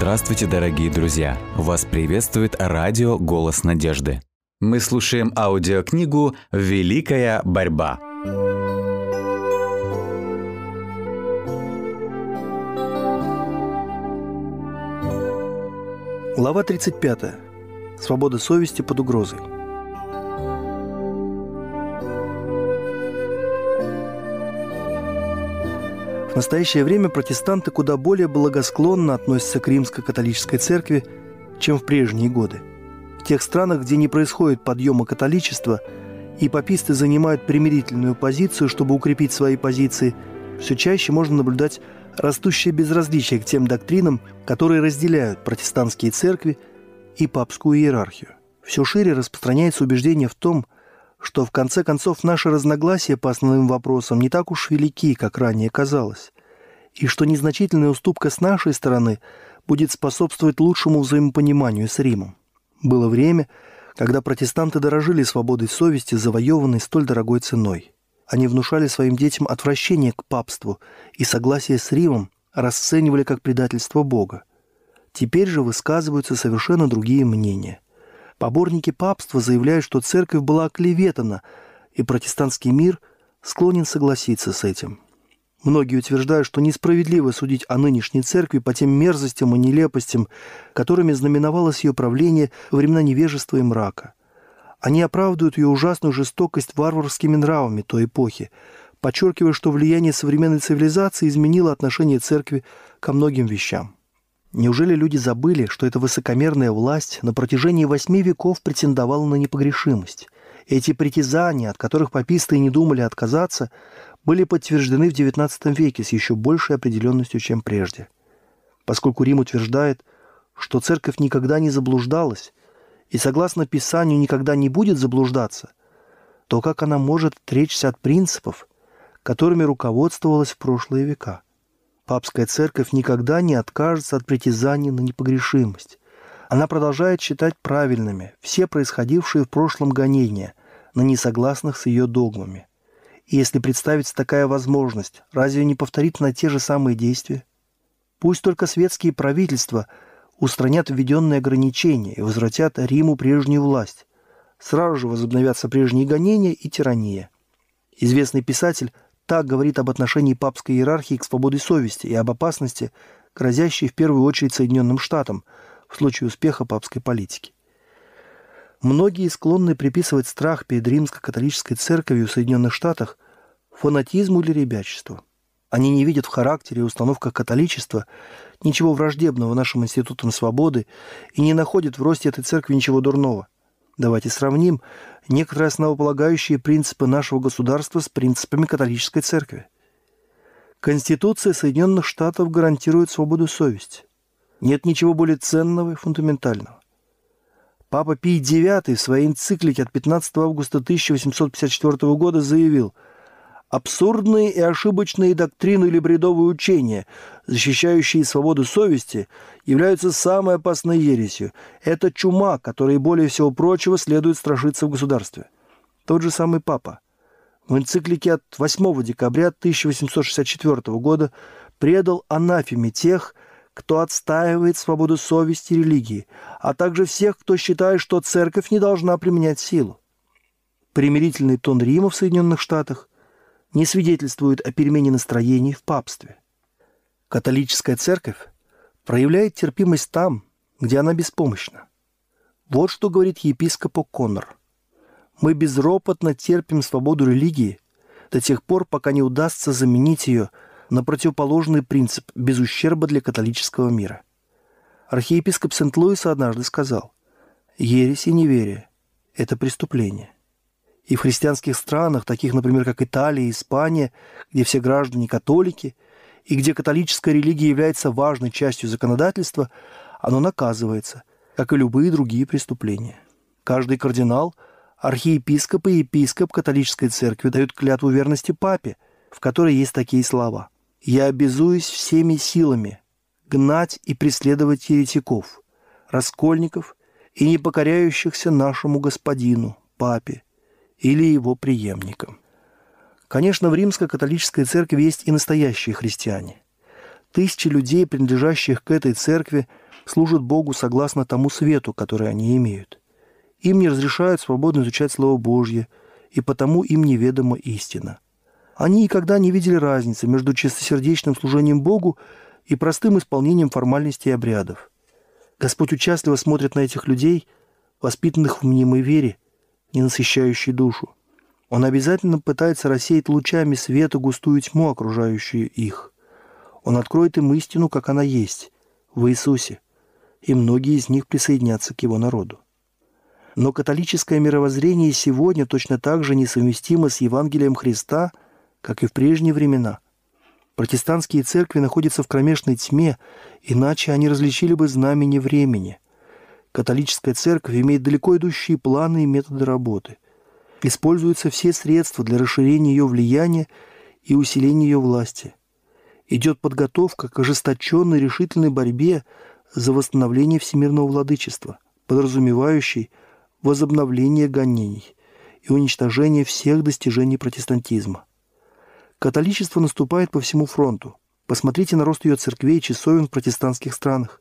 Здравствуйте, дорогие друзья! Вас приветствует радио «Голос надежды». Мы слушаем аудиокнигу «Великая борьба». Глава 35. Свобода совести под угрозой. Настоящее время протестанты куда более благосклонно относятся к римско-католической церкви, чем в прежние годы. В тех странах, где не происходит подъема католичества, и паписты занимают примирительную позицию, чтобы укрепить свои позиции, все чаще можно наблюдать растущее безразличие к тем доктринам, которые разделяют протестантские церкви и папскую иерархию. Все шире распространяется убеждение в том, что в конце концов наши разногласия по основным вопросам не так уж велики, как ранее казалось, и что незначительная уступка с нашей стороны будет способствовать лучшему взаимопониманию с Римом. Было время, когда протестанты дорожили свободой совести, завоеванной столь дорогой ценой. Они внушали своим детям отвращение к папству и согласие с Римом расценивали как предательство Бога. Теперь же высказываются совершенно другие мнения – Поборники папства заявляют, что церковь была оклеветана, и протестантский мир склонен согласиться с этим. Многие утверждают, что несправедливо судить о нынешней церкви по тем мерзостям и нелепостям, которыми знаменовалось ее правление во времена невежества и мрака. Они оправдывают ее ужасную жестокость варварскими нравами той эпохи, подчеркивая, что влияние современной цивилизации изменило отношение церкви ко многим вещам. Неужели люди забыли, что эта высокомерная власть на протяжении восьми веков претендовала на непогрешимость? Эти притязания, от которых паписты и не думали отказаться, были подтверждены в XIX веке с еще большей определенностью, чем прежде. Поскольку Рим утверждает, что церковь никогда не заблуждалась и, согласно Писанию, никогда не будет заблуждаться, то как она может отречься от принципов, которыми руководствовалась в прошлые века – Папская церковь никогда не откажется от притязаний на непогрешимость. Она продолжает считать правильными все происходившие в прошлом гонения на несогласных с ее догмами. И если представится такая возможность, разве не повторит на те же самые действия? Пусть только светские правительства устранят введенные ограничения и возвратят Риму прежнюю власть. Сразу же возобновятся прежние гонения и тирания. Известный писатель так говорит об отношении папской иерархии к свободе совести и об опасности, грозящей в первую очередь Соединенным Штатам в случае успеха папской политики. Многие склонны приписывать страх перед римско-католической церковью в Соединенных Штатах фанатизму или ребячеству. Они не видят в характере и установках католичества ничего враждебного нашим институтам свободы и не находят в росте этой церкви ничего дурного – Давайте сравним некоторые основополагающие принципы нашего государства с принципами католической церкви. Конституция Соединенных Штатов гарантирует свободу совести. Нет ничего более ценного и фундаментального. Папа Пий IX в своей энциклике от 15 августа 1854 года заявил – Абсурдные и ошибочные доктрины или бредовые учения, защищающие свободу совести, являются самой опасной ересью. Это чума, которой более всего прочего следует страшиться в государстве. Тот же самый папа в энциклике от 8 декабря 1864 года предал анафеме тех, кто отстаивает свободу совести и религии, а также всех, кто считает, что церковь не должна применять силу. Примирительный тон Рима в Соединенных Штатах не свидетельствует о перемене настроений в папстве. Католическая церковь проявляет терпимость там, где она беспомощна. Вот что говорит епископ О'Коннор. «Мы безропотно терпим свободу религии до тех пор, пока не удастся заменить ее на противоположный принцип без ущерба для католического мира». Архиепископ Сент-Луиса однажды сказал, «Ересь и неверие – это преступление». И в христианских странах, таких, например, как Италия и Испания, где все граждане католики, и где католическая религия является важной частью законодательства, оно наказывается, как и любые другие преступления. Каждый кардинал, архиепископ и епископ католической церкви дают клятву верности папе, в которой есть такие слова. «Я обязуюсь всеми силами гнать и преследовать еретиков, раскольников и непокоряющихся нашему господину, папе, или его преемникам. Конечно, в римско-католической церкви есть и настоящие христиане. Тысячи людей, принадлежащих к этой церкви, служат Богу согласно тому свету, который они имеют. Им не разрешают свободно изучать Слово Божье, и потому им неведома истина. Они никогда не видели разницы между чистосердечным служением Богу и простым исполнением формальностей и обрядов. Господь участливо смотрит на этих людей, воспитанных в мнимой вере, не насыщающей душу. Он обязательно пытается рассеять лучами света густую тьму, окружающую их. Он откроет им истину, как она есть, в Иисусе, и многие из них присоединятся к его народу. Но католическое мировоззрение сегодня точно так же несовместимо с Евангелием Христа, как и в прежние времена. Протестантские церкви находятся в кромешной тьме, иначе они различили бы знамени времени. Католическая церковь имеет далеко идущие планы и методы работы. Используются все средства для расширения ее влияния и усиления ее власти. Идет подготовка к ожесточенной решительной борьбе за восстановление всемирного владычества, подразумевающей – возобновление гонений и уничтожение всех достижений протестантизма. Католичество наступает по всему фронту. Посмотрите на рост ее церквей и часовен в протестантских странах.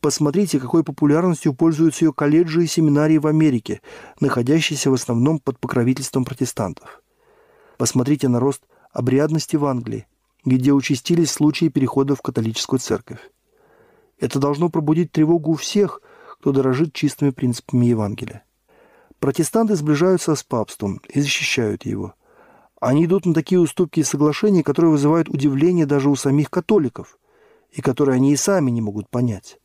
Посмотрите, какой популярностью пользуются ее колледжи и семинарии в Америке, находящиеся в основном под покровительством протестантов. Посмотрите на рост обрядности в Англии, где участились случаи перехода в католическую церковь. Это должно пробудить тревогу у всех, кто дорожит чистыми принципами Евангелия. Протестанты сближаются с папством и защищают его. Они идут на такие уступки и соглашения, которые вызывают удивление даже у самих католиков, и которые они и сами не могут понять.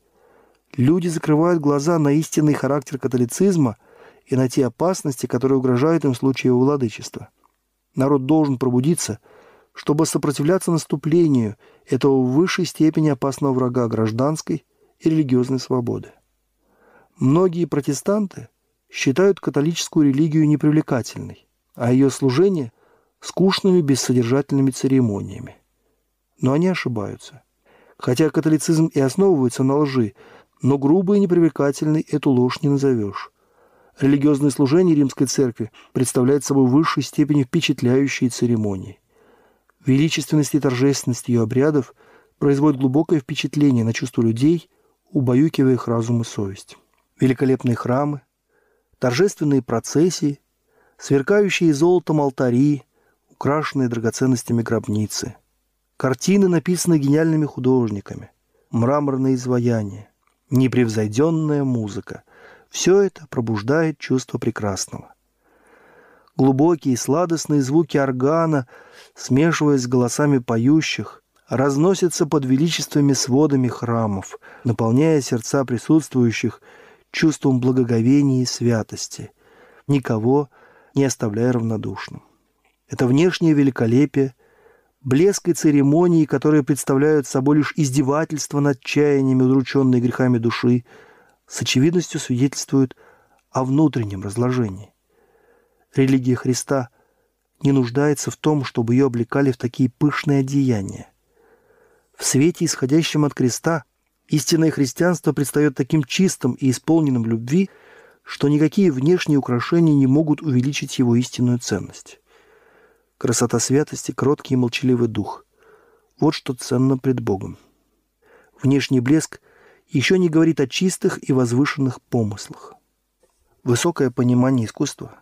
Люди закрывают глаза на истинный характер католицизма и на те опасности, которые угрожают им в случае его владычества. Народ должен пробудиться, чтобы сопротивляться наступлению этого в высшей степени опасного врага гражданской и религиозной свободы. Многие протестанты считают католическую религию непривлекательной, а ее служение – скучными бессодержательными церемониями. Но они ошибаются. Хотя католицизм и основывается на лжи, но грубо и непривлекательной эту ложь не назовешь. Религиозное служение Римской Церкви представляет собой в высшей степени впечатляющие церемонии. Величественность и торжественность ее обрядов производят глубокое впечатление на чувства людей, убаюкивая их разум и совесть великолепные храмы, торжественные процессии, сверкающие золотом алтари, украшенные драгоценностями гробницы, картины, написанные гениальными художниками, мраморные изваяния, непревзойденная музыка – все это пробуждает чувство прекрасного. Глубокие сладостные звуки органа, смешиваясь с голосами поющих, разносятся под величественными сводами храмов, наполняя сердца присутствующих – чувством благоговения и святости, никого не оставляя равнодушным. Это внешнее великолепие, блеск и церемонии, которые представляют собой лишь издевательство над чаяниями, удрученной грехами души, с очевидностью свидетельствуют о внутреннем разложении. Религия Христа не нуждается в том, чтобы ее облекали в такие пышные одеяния. В свете, исходящем от креста, Истинное христианство предстает таким чистым и исполненным любви, что никакие внешние украшения не могут увеличить его истинную ценность. Красота святости, кроткий и молчаливый дух – вот что ценно пред Богом. Внешний блеск еще не говорит о чистых и возвышенных помыслах. Высокое понимание искусства,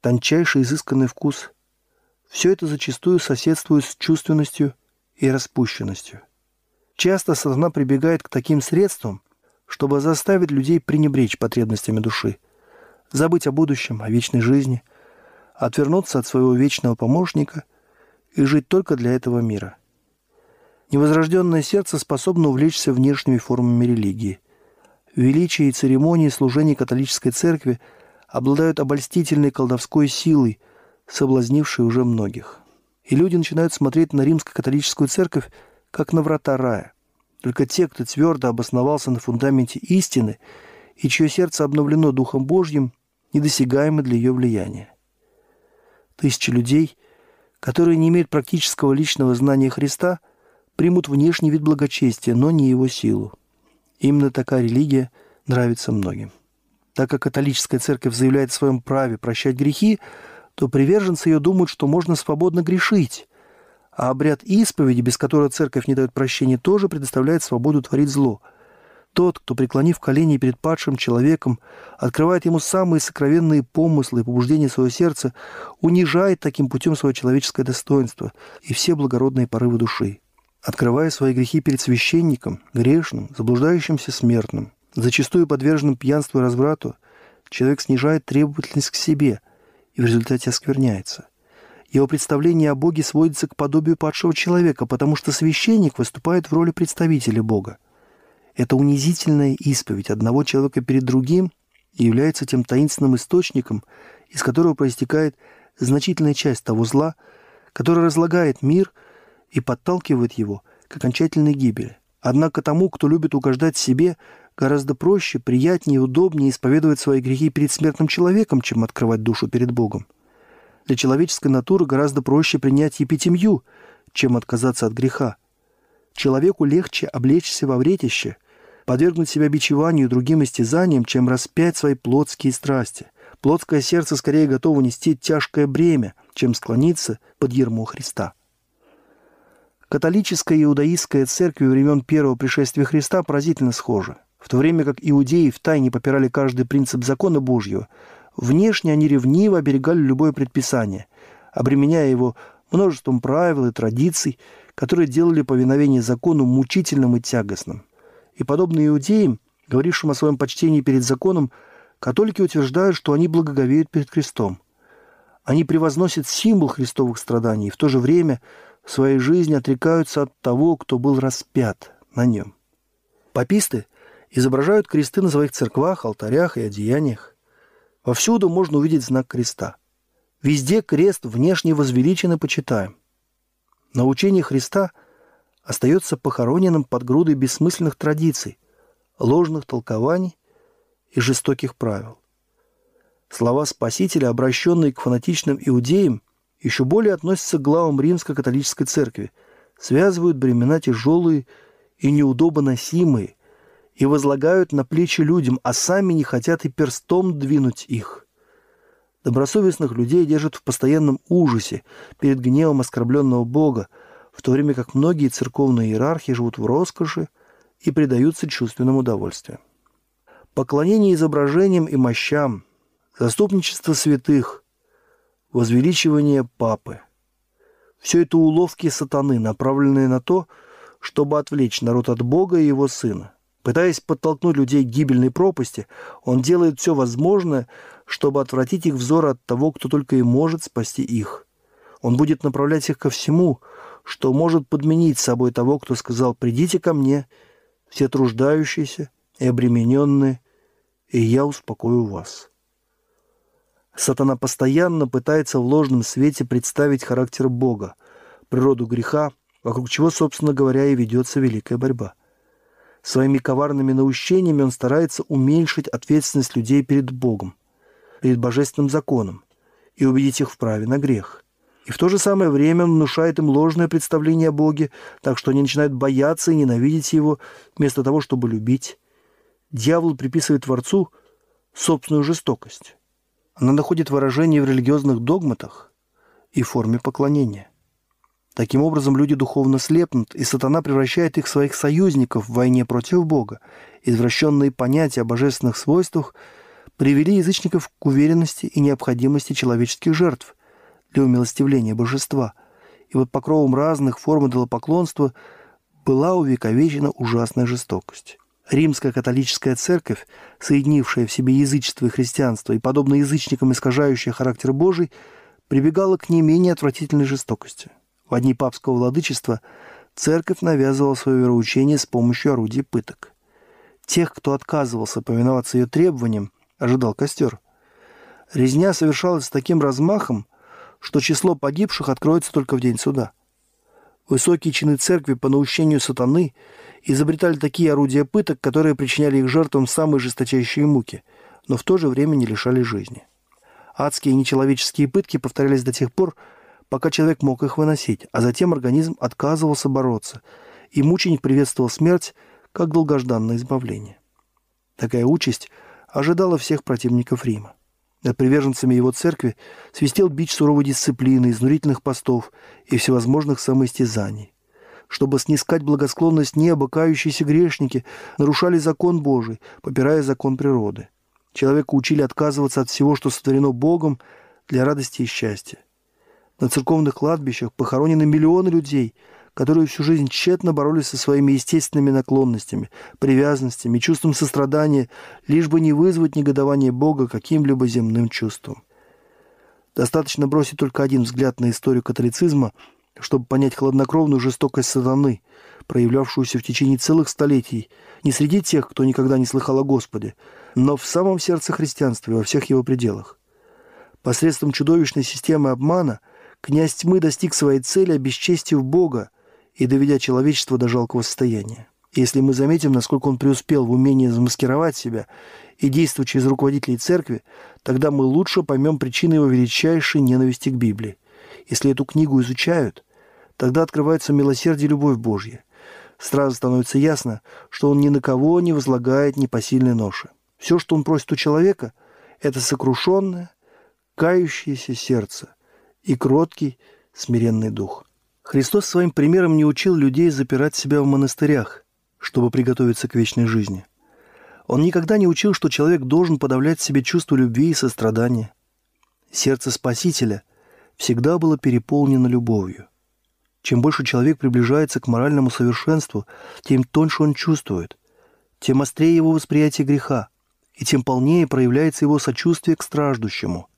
тончайший изысканный вкус – все это зачастую соседствует с чувственностью и распущенностью – Часто сатана прибегает к таким средствам, чтобы заставить людей пренебречь потребностями души, забыть о будущем, о вечной жизни, отвернуться от своего вечного помощника и жить только для этого мира. Невозрожденное сердце способно увлечься внешними формами религии. Величие и церемонии служения католической церкви обладают обольстительной колдовской силой, соблазнившей уже многих. И люди начинают смотреть на римско-католическую церковь как на врата рая. Только те, кто твердо обосновался на фундаменте истины и чье сердце обновлено Духом Божьим, недосягаемы для ее влияния. Тысячи людей, которые не имеют практического личного знания Христа, примут внешний вид благочестия, но не его силу. Именно такая религия нравится многим. Так как католическая церковь заявляет о своем праве прощать грехи, то приверженцы ее думают, что можно свободно грешить, а обряд исповеди, без которого церковь не дает прощения, тоже предоставляет свободу творить зло. Тот, кто, преклонив колени перед падшим человеком, открывает ему самые сокровенные помыслы и побуждения своего сердца, унижает таким путем свое человеческое достоинство и все благородные порывы души. Открывая свои грехи перед священником, грешным, заблуждающимся смертным, зачастую подверженным пьянству и разврату, человек снижает требовательность к себе и в результате оскверняется. Его представление о Боге сводится к подобию падшего человека, потому что священник выступает в роли представителя Бога. Это унизительная исповедь одного человека перед другим является тем таинственным источником, из которого проистекает значительная часть того зла, которое разлагает мир и подталкивает его к окончательной гибели. Однако тому, кто любит угождать себе, гораздо проще, приятнее и удобнее исповедовать свои грехи перед смертным человеком, чем открывать душу перед Богом. Для человеческой натуры гораздо проще принять епитемью, чем отказаться от греха. Человеку легче облечься во вретище, подвергнуть себя бичеванию и другим истязаниям, чем распять свои плотские страсти. Плотское сердце скорее готово нести тяжкое бремя, чем склониться под ермо Христа. Католическая и иудаистская церкви времен первого пришествия Христа поразительно схожи. В то время как иудеи втайне попирали каждый принцип закона Божьего, внешне они ревниво оберегали любое предписание, обременяя его множеством правил и традиций, которые делали повиновение закону мучительным и тягостным. И подобно иудеям, говорившим о своем почтении перед законом, католики утверждают, что они благоговеют перед крестом. Они превозносят символ христовых страданий и в то же время в своей жизни отрекаются от того, кто был распят на нем. Паписты изображают кресты на своих церквах, алтарях и одеяниях. Повсюду можно увидеть знак креста. Везде крест внешне возвеличен и почитаем. На учение Христа – остается похороненным под грудой бессмысленных традиций, ложных толкований и жестоких правил. Слова Спасителя, обращенные к фанатичным иудеям, еще более относятся к главам римско-католической церкви, связывают бремена тяжелые и неудобоносимые и возлагают на плечи людям, а сами не хотят и перстом двинуть их. Добросовестных людей держат в постоянном ужасе перед гневом оскорбленного Бога, в то время как многие церковные иерархи живут в роскоши и предаются чувственным удовольствиям. Поклонение изображениям и мощам, заступничество святых, возвеличивание папы – все это уловки сатаны, направленные на то, чтобы отвлечь народ от Бога и его Сына. Пытаясь подтолкнуть людей к гибельной пропасти, он делает все возможное, чтобы отвратить их взор от того, кто только и может спасти их. Он будет направлять их ко всему, что может подменить собой того, кто сказал «придите ко мне, все труждающиеся и обремененные, и я успокою вас». Сатана постоянно пытается в ложном свете представить характер Бога, природу греха, вокруг чего, собственно говоря, и ведется великая борьба. Своими коварными наущениями он старается уменьшить ответственность людей перед Богом, перед божественным законом и убедить их в праве на грех. И в то же самое время он внушает им ложное представление о Боге, так что они начинают бояться и ненавидеть Его, вместо того, чтобы любить. Дьявол приписывает Творцу собственную жестокость. Она находит выражение в религиозных догматах и форме поклонения. Таким образом, люди духовно слепнут, и сатана превращает их в своих союзников в войне против Бога. Извращенные понятия о божественных свойствах привели язычников к уверенности и необходимости человеческих жертв – для умилостивления божества. И вот покровом разных форм идолопоклонства была увековечена ужасная жестокость. Римская католическая церковь, соединившая в себе язычество и христианство и, подобно язычникам, искажающая характер Божий, прибегала к не менее отвратительной жестокости. В одни папского владычества церковь навязывала свое вероучение с помощью орудий пыток. Тех, кто отказывался повиноваться ее требованиям, ожидал костер. Резня совершалась с таким размахом, что число погибших откроется только в день суда. Высокие чины церкви по наущению сатаны изобретали такие орудия пыток, которые причиняли их жертвам самые жесточайшие муки, но в то же время не лишали жизни. Адские нечеловеческие пытки повторялись до тех пор, пока человек мог их выносить, а затем организм отказывался бороться, и мученик приветствовал смерть как долгожданное избавление. Такая участь ожидала всех противников Рима. Над приверженцами его церкви свистел бич суровой дисциплины, изнурительных постов и всевозможных самоистязаний. чтобы снискать благосклонность неба, кающиеся грешники нарушали закон Божий, попирая закон природы. Человека учили отказываться от всего, что сотворено Богом, для радости и счастья. На церковных кладбищах похоронены миллионы людей, которые всю жизнь тщетно боролись со своими естественными наклонностями, привязанностями, чувством сострадания, лишь бы не вызвать негодование Бога каким-либо земным чувством. Достаточно бросить только один взгляд на историю католицизма – чтобы понять хладнокровную жестокость сатаны, проявлявшуюся в течение целых столетий не среди тех, кто никогда не слыхал о Господе, но в самом сердце христианства и во всех его пределах. Посредством чудовищной системы обмана князь тьмы достиг своей цели, обесчестив Бога и доведя человечество до жалкого состояния. Если мы заметим, насколько он преуспел в умении замаскировать себя и действовать через руководителей церкви, тогда мы лучше поймем причины его величайшей ненависти к Библии. Если эту книгу изучают, тогда открывается милосердие и любовь Божья. Сразу становится ясно, что он ни на кого не возлагает непосильной ноши. Все, что он просит у человека, это сокрушенное, кающееся сердце и кроткий, смиренный дух. Христос своим примером не учил людей запирать себя в монастырях, чтобы приготовиться к вечной жизни. Он никогда не учил, что человек должен подавлять в себе чувство любви и сострадания. Сердце Спасителя всегда было переполнено любовью. Чем больше человек приближается к моральному совершенству, тем тоньше он чувствует, тем острее его восприятие греха, и тем полнее проявляется его сочувствие к страждущему.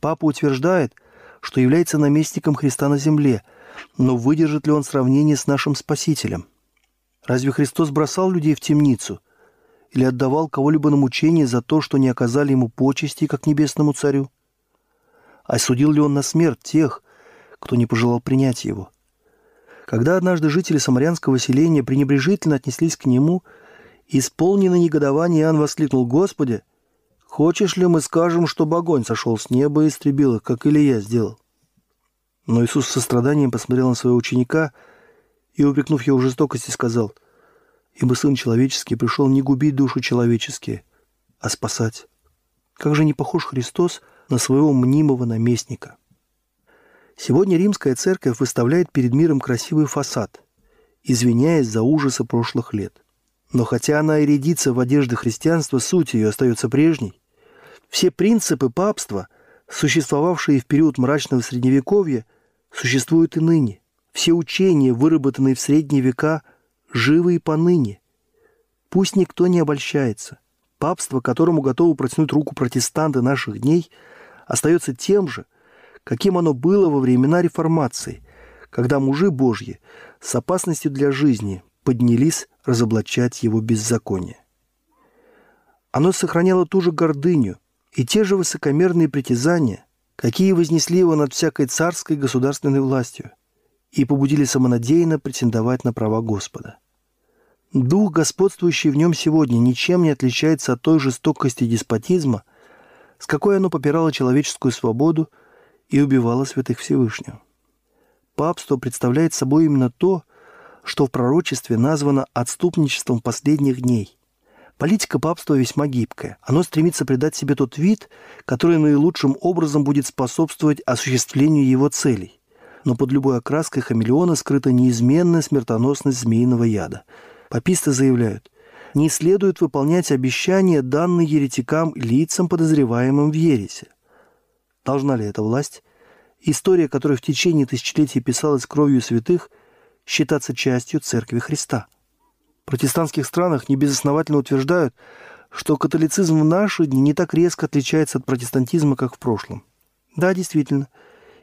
Папа утверждает, что является наместником Христа на земле, но выдержит ли он сравнение с нашим Спасителем? Разве Христос бросал людей в темницу или отдавал кого-либо на мучение за то, что не оказали ему почести, как небесному царю? Осудил ли он на смерть тех, кто не пожелал принять его? Когда однажды жители самарянского селения пренебрежительно отнеслись к нему, исполненный негодование Иоанн воскликнул, «Господи, хочешь ли мы скажем, чтобы огонь сошел с неба и истребил их, как Илья сделал?» Но Иисус с состраданием посмотрел на своего ученика и, упрекнув его в жестокости, сказал, «Ибо Сын Человеческий пришел не губить души человеческие, а спасать. Как же не похож Христос на своего мнимого наместника. Сегодня римская церковь выставляет перед миром красивый фасад, извиняясь за ужасы прошлых лет. Но хотя она и рядится в одежды христианства, суть ее остается прежней. Все принципы папства, существовавшие в период мрачного средневековья, существуют и ныне. Все учения, выработанные в средние века, живы и поныне. Пусть никто не обольщается. Папство, которому готовы протянуть руку протестанты наших дней – остается тем же, каким оно было во времена реформации, когда мужи Божьи с опасностью для жизни поднялись разоблачать его беззаконие. Оно сохраняло ту же гордыню и те же высокомерные притязания, какие вознесли его над всякой царской государственной властью и побудили самонадеянно претендовать на права Господа. Дух, господствующий в нем сегодня, ничем не отличается от той жестокости деспотизма, с какой оно попирало человеческую свободу и убивало святых Всевышнего. Папство представляет собой именно то, что в пророчестве названо отступничеством последних дней. Политика папства весьма гибкая. Оно стремится придать себе тот вид, который наилучшим образом будет способствовать осуществлению его целей. Но под любой окраской хамелеона скрыта неизменная смертоносность змеиного яда. Паписты заявляют – не следует выполнять обещания, данные еретикам лицам, подозреваемым в ересе. Должна ли эта власть, история которой в течение тысячелетий писалась кровью святых, считаться частью Церкви Христа? Протестантских странах небезосновательно утверждают, что католицизм в наши дни не так резко отличается от протестантизма, как в прошлом. Да, действительно,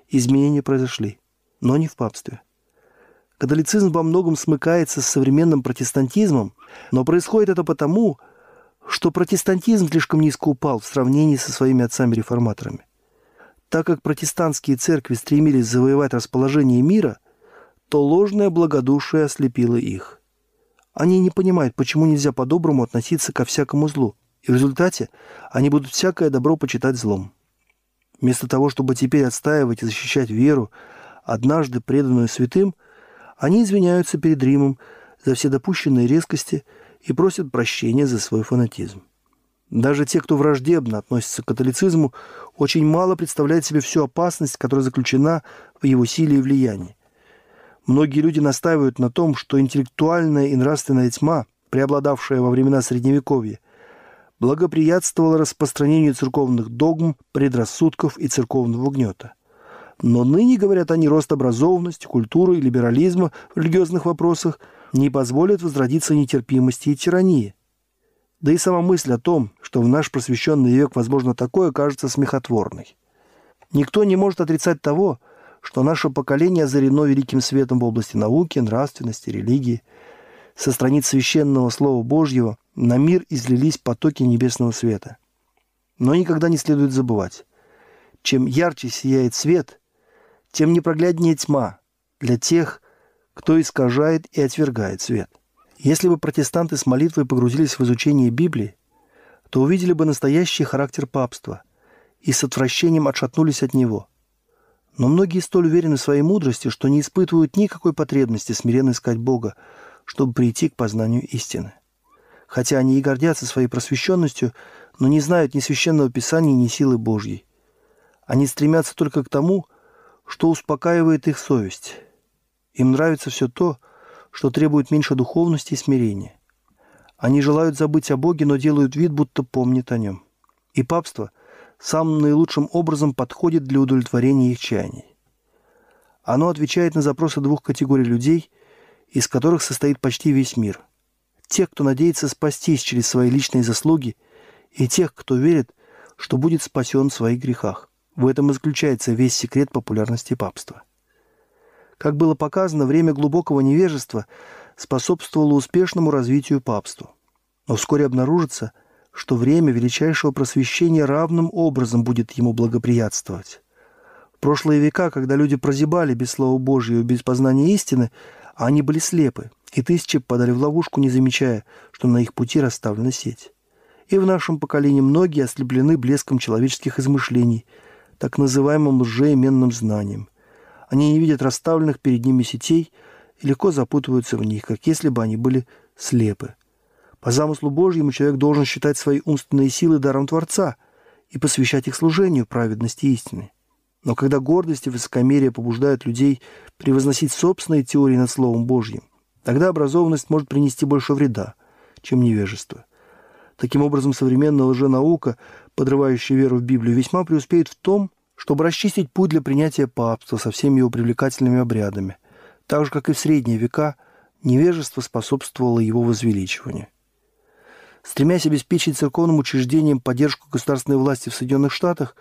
изменения произошли, но не в папстве. Католицизм во многом смыкается с современным протестантизмом, но происходит это потому, что протестантизм слишком низко упал в сравнении со своими отцами-реформаторами. Так как протестантские церкви стремились завоевать расположение мира, то ложное благодушие ослепило их. Они не понимают, почему нельзя по-доброму относиться ко всякому злу, и в результате они будут всякое добро почитать злом. Вместо того, чтобы теперь отстаивать и защищать веру, однажды преданную святым – они извиняются перед Римом за все допущенные резкости и просят прощения за свой фанатизм. Даже те, кто враждебно относится к католицизму, очень мало представляют себе всю опасность, которая заключена в его силе и влиянии. Многие люди настаивают на том, что интеллектуальная и нравственная тьма, преобладавшая во времена Средневековья, благоприятствовала распространению церковных догм, предрассудков и церковного гнета. Но ныне, говорят они, рост образованности, культуры и либерализма в религиозных вопросах не позволит возродиться нетерпимости и тирании. Да и сама мысль о том, что в наш просвещенный век возможно такое, кажется смехотворной. Никто не может отрицать того, что наше поколение озарено великим светом в области науки, нравственности, религии. Со страниц священного Слова Божьего на мир излились потоки небесного света. Но никогда не следует забывать, чем ярче сияет свет, тем непрогляднее тьма для тех, кто искажает и отвергает свет. Если бы протестанты с молитвой погрузились в изучение Библии, то увидели бы настоящий характер папства и с отвращением отшатнулись от него. Но многие столь уверены в своей мудрости, что не испытывают никакой потребности смиренно искать Бога, чтобы прийти к познанию истины. Хотя они и гордятся своей просвещенностью, но не знают ни священного писания, ни силы Божьей. Они стремятся только к тому, что успокаивает их совесть. Им нравится все то, что требует меньше духовности и смирения. Они желают забыть о Боге, но делают вид, будто помнят о нем. И папство самым наилучшим образом подходит для удовлетворения их чаяний. Оно отвечает на запросы двух категорий людей, из которых состоит почти весь мир. Тех, кто надеется спастись через свои личные заслуги, и тех, кто верит, что будет спасен в своих грехах. В этом и заключается весь секрет популярности папства. Как было показано, время глубокого невежества способствовало успешному развитию папства. Но вскоре обнаружится, что время величайшего просвещения равным образом будет ему благоприятствовать. В прошлые века, когда люди прозябали без Слова Божьего, без познания истины, они были слепы, и тысячи подали в ловушку, не замечая, что на их пути расставлена сеть. И в нашем поколении многие ослеплены блеском человеческих измышлений – так называемым лжеименным знанием. Они не видят расставленных перед ними сетей и легко запутываются в них, как если бы они были слепы. По замыслу Божьему человек должен считать свои умственные силы даром Творца и посвящать их служению праведности и истины. Но когда гордость и высокомерие побуждают людей превозносить собственные теории над Словом Божьим, тогда образованность может принести больше вреда, чем невежество. Таким образом, современная лженаука подрывающий веру в Библию, весьма преуспеет в том, чтобы расчистить путь для принятия папства со всеми его привлекательными обрядами, так же, как и в средние века невежество способствовало его возвеличиванию. Стремясь обеспечить церковным учреждениям поддержку государственной власти в Соединенных Штатах,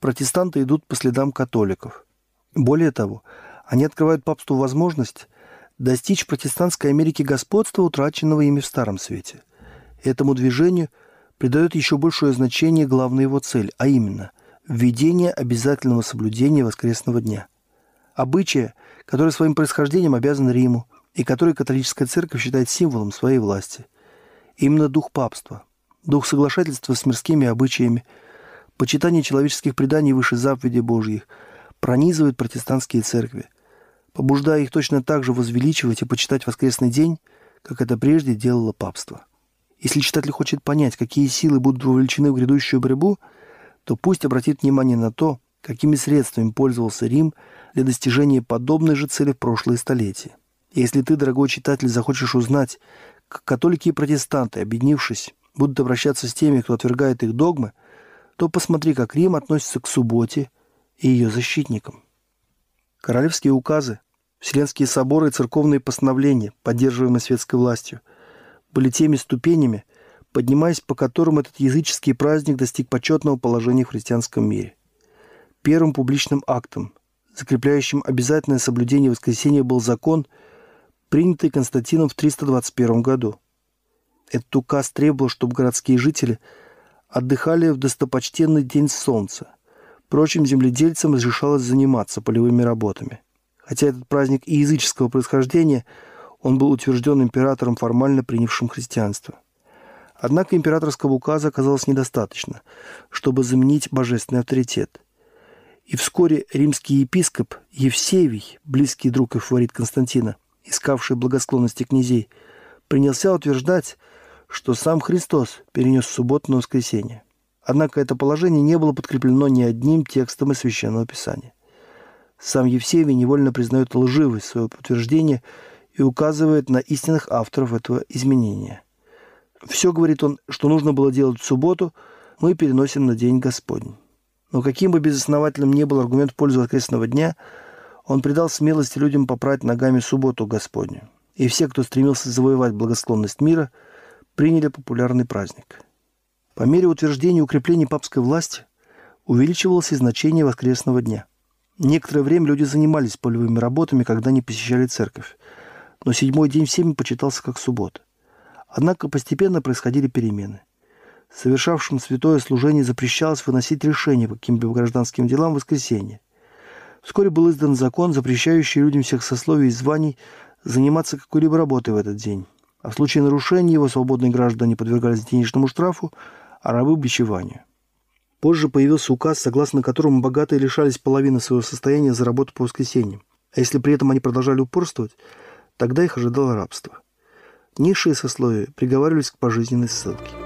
протестанты идут по следам католиков. Более того, они открывают папству возможность достичь протестантской Америке господства, утраченного ими в Старом Свете. Этому движению – придает еще большее значение главной его цель, а именно введение обязательного соблюдения воскресного дня. Обычая, который своим происхождением обязан Риму и который католическая церковь считает символом своей власти. Именно дух папства, дух соглашательства с мирскими обычаями, почитание человеческих преданий выше заповедей Божьих пронизывает протестантские церкви, побуждая их точно так же возвеличивать и почитать воскресный день, как это прежде делало папство. Если читатель хочет понять, какие силы будут вовлечены в грядущую борьбу, то пусть обратит внимание на то, какими средствами пользовался Рим для достижения подобной же цели в прошлые столетия. Если ты, дорогой читатель, захочешь узнать, католики и протестанты, объединившись, будут обращаться с теми, кто отвергает их догмы, то посмотри, как Рим относится к субботе и ее защитникам. Королевские указы, Вселенские соборы и церковные постановления, поддерживаемые светской властью – были теми ступенями, поднимаясь по которым этот языческий праздник достиг почетного положения в христианском мире. Первым публичным актом, закрепляющим обязательное соблюдение воскресения, был закон, принятый Константином в 321 году. Этот указ требовал, чтобы городские жители отдыхали в достопочтенный день солнца. Прочим земледельцам разрешалось заниматься полевыми работами. Хотя этот праздник и языческого происхождения – он был утвержден императором, формально принявшим христианство. Однако императорского указа оказалось недостаточно, чтобы заменить божественный авторитет. И вскоре римский епископ Евсевий, близкий друг и фаворит Константина, искавший благосклонности князей, принялся утверждать, что сам Христос перенес субботу на воскресенье. Однако это положение не было подкреплено ни одним текстом из Священного Писания. Сам Евсевий невольно признает лживость своего утверждения и указывает на истинных авторов этого изменения. Все, говорит он, что нужно было делать в субботу, мы переносим на День Господень. Но каким бы безосновательным ни был аргумент в пользу воскресного дня, он придал смелости людям попрать ногами субботу Господню. И все, кто стремился завоевать благосклонность мира, приняли популярный праздник. По мере утверждения и укрепления папской власти увеличивалось и значение воскресного дня. Некоторое время люди занимались полевыми работами, когда не посещали церковь. Но седьмой день всеми почитался как суббота. Однако постепенно происходили перемены. Совершавшим святое служение запрещалось выносить решения по каким-либо гражданским делам в воскресенье. Вскоре был издан закон, запрещающий людям всех сословий и званий заниматься какой-либо работой в этот день. А в случае нарушения его свободные граждане подвергались денежному штрафу, а рабы – бичеванию. Позже появился указ, согласно которому богатые лишались половины своего состояния за работу по воскресеньям. А если при этом они продолжали упорствовать, тогда их ожидало рабство. Низшие сословия приговаривались к пожизненной ссылке.